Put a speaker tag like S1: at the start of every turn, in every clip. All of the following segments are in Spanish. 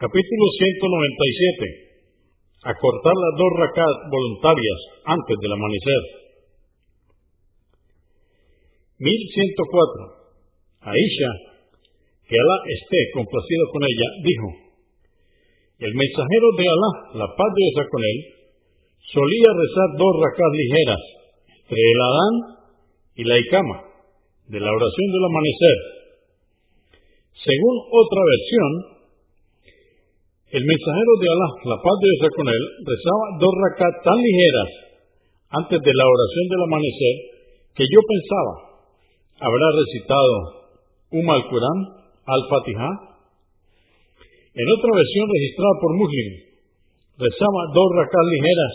S1: Capítulo 197. Acortar las dos rakat voluntarias antes del amanecer. 1104. Aisha, que Alá esté complacido con ella, dijo, el mensajero de Alá, la paz de Dios con él, solía rezar dos rakat ligeras entre el Adán y la Ikama, de la oración del amanecer. Según otra versión, el mensajero de Alá, la paz de Dios con él, rezaba dos rakat tan ligeras antes de la oración del amanecer que yo pensaba, ¿habrá recitado un al-Qur'an, al-Fatiha? En otra versión registrada por Muslim, rezaba dos rakat ligeras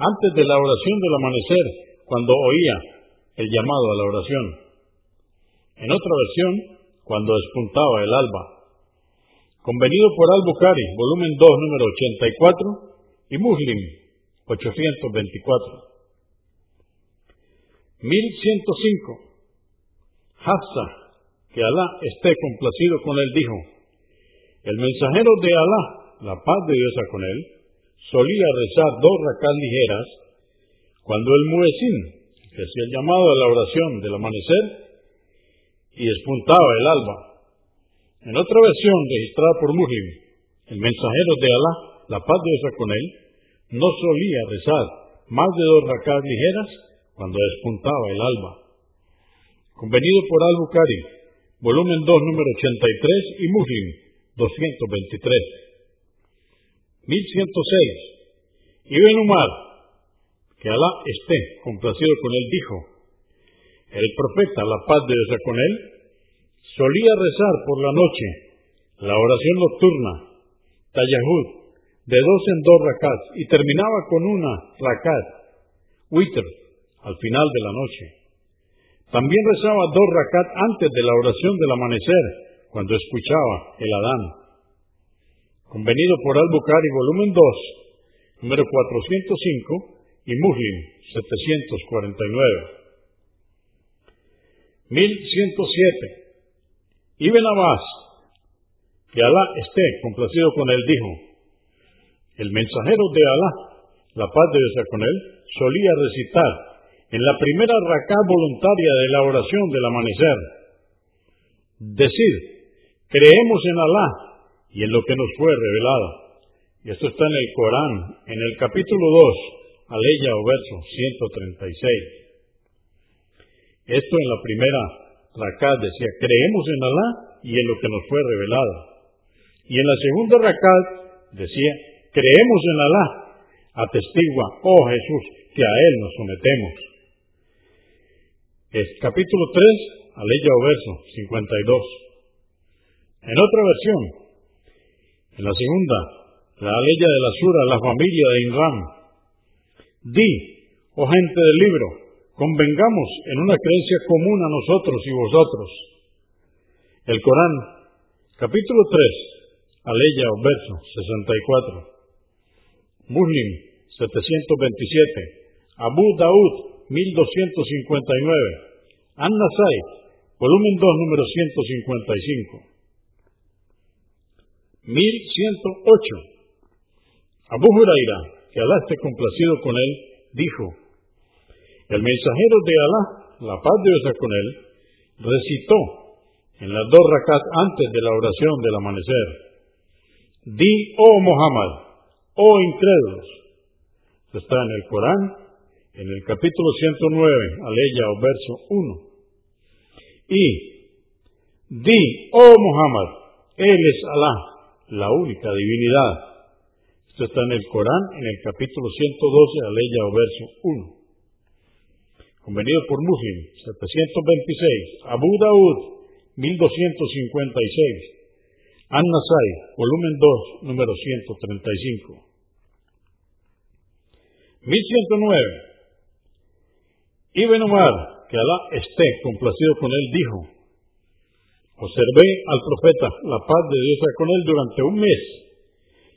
S1: antes de la oración del amanecer cuando oía el llamado a la oración. En otra versión, cuando despuntaba el alba. Convenido por Al-Bukhari, volumen 2, número 84, y Muslim, 824. 1105. Hafsa, que Alá esté complacido con él, dijo, el mensajero de Alá, la paz de Dios con él, solía rezar dos racas ligeras cuando el muecín, que hacía el llamado a la oración del amanecer, y despuntaba el alba, en otra versión registrada por Muslim, el mensajero de Alá, la paz de Dios con él, no solía rezar más de dos rakas ligeras cuando despuntaba el alba. Convenido por Al-Bukhari, volumen 2, número 83 y Muslim 223. 1106. Ibn Umar, que Alá esté complacido con él, dijo, el profeta, la paz de Dios con él, solía rezar por la noche la oración nocturna, Tayahud, de dos en dos rakats, y terminaba con una rakat, witr, al final de la noche. También rezaba dos rakat antes de la oración del amanecer, cuando escuchaba el Adán. Convenido por Al-Bukhari, volumen 2, número 405, y Muslim, 749. 1107. Ibn Abbas, que Alá esté complacido con él, dijo, el mensajero de Alá, la paz de Dios con él, solía recitar en la primera racá voluntaria de la oración del amanecer, decir, creemos en Alá y en lo que nos fue revelado. Y esto está en el Corán, en el capítulo 2, aleya o verso 136. Esto en la primera Rakat decía, creemos en Alá y en lo que nos fue revelado. Y en la segunda Rakat decía, creemos en Alá, atestigua, oh Jesús, que a Él nos sometemos. Es capítulo 3, aleya o verso 52. En otra versión, en la segunda, la aleya de la sura, la familia de Inram, di, oh gente del libro, Convengamos en una creencia común a nosotros y vosotros. El Corán, capítulo 3, aleya o verso 64. Muslim 727. Abu Daud 1259. An-Nasai, volumen 2, número 155. 1108. Abu Huraira, que Alá esté complacido con él, dijo, el mensajero de Alá, la paz de Dios con él, recitó en las dos rakat antes de la oración del amanecer. Di, oh Muhammad, oh incrédulos. está en el Corán, en el capítulo 109, aleya o verso 1. Y, di, oh Muhammad, Él es Alá, la única divinidad. Esto está en el Corán, en el capítulo 112, aleya o verso 1 convenido por Muslim, 726, Abu Daud, 1256, An-Nasai, volumen 2, número 135. 1109. Ibn Umar, que Alá esté complacido con él, dijo, observé al profeta, la paz de Dios con él durante un mes,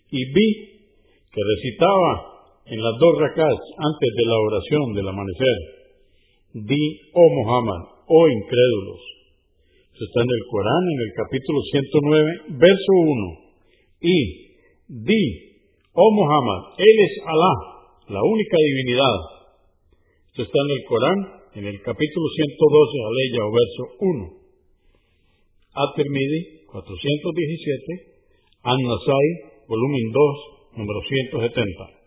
S1: y vi que recitaba en las dos rakats antes de la oración del amanecer Di, oh Muhammad, oh incrédulos. Esto está en el Corán, en el capítulo 109, verso 1. Y di, oh Muhammad, Él es Alá, la única divinidad. Esto está en el Corán, en el capítulo 112, aleya o verso 1. At-Tirmidhi, 417, An-Nasai, volumen 2, número 170.